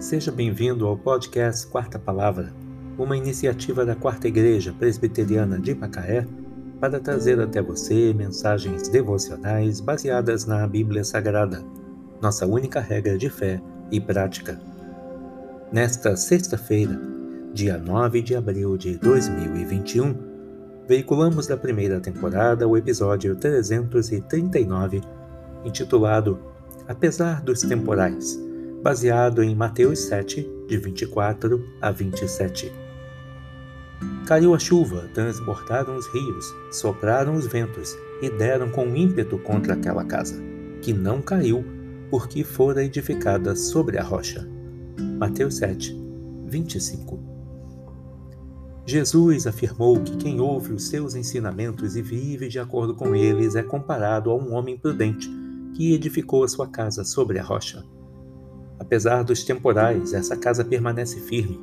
Seja bem-vindo ao podcast Quarta Palavra, uma iniciativa da Quarta Igreja Presbiteriana de Macaé para trazer até você mensagens devocionais baseadas na Bíblia Sagrada, nossa única regra de fé e prática. Nesta sexta-feira, dia 9 de abril de 2021, veiculamos da primeira temporada o episódio 339, intitulado Apesar dos Temporais baseado em Mateus 7, de 24 a 27. Caiu a chuva, transbordaram os rios, sopraram os ventos e deram com ímpeto contra aquela casa, que não caiu, porque fora edificada sobre a rocha. Mateus 7, 25. Jesus afirmou que quem ouve os seus ensinamentos e vive de acordo com eles é comparado a um homem prudente que edificou a sua casa sobre a rocha. Apesar dos temporais, essa casa permanece firme.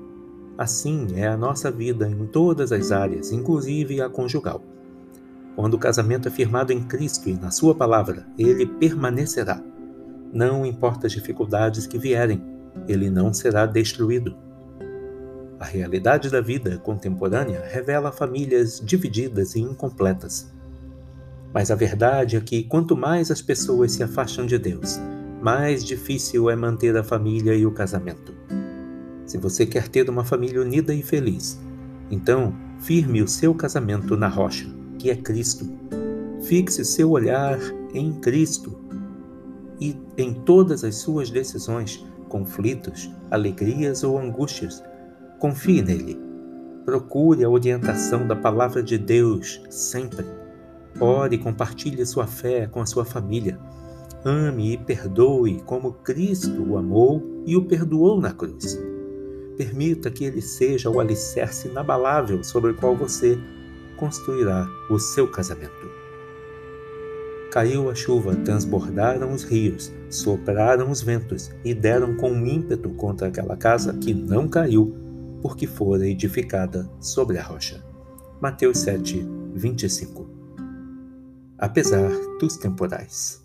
Assim é a nossa vida em todas as áreas, inclusive a conjugal. Quando o casamento é firmado em Cristo e na Sua palavra, ele permanecerá. Não importa as dificuldades que vierem, ele não será destruído. A realidade da vida contemporânea revela famílias divididas e incompletas. Mas a verdade é que quanto mais as pessoas se afastam de Deus, mais difícil é manter a família e o casamento. Se você quer ter uma família unida e feliz, então firme o seu casamento na rocha, que é Cristo. Fixe seu olhar em Cristo e em todas as suas decisões, conflitos, alegrias ou angústias. Confie nele. Procure a orientação da palavra de Deus sempre. Ore e compartilhe sua fé com a sua família. Ame e perdoe como Cristo o amou e o perdoou na cruz. Permita que ele seja o alicerce inabalável sobre o qual você construirá o seu casamento. Caiu a chuva, transbordaram os rios, sopraram os ventos e deram com ímpeto contra aquela casa que não caiu, porque fora edificada sobre a rocha. Mateus 7, 25. Apesar dos temporais.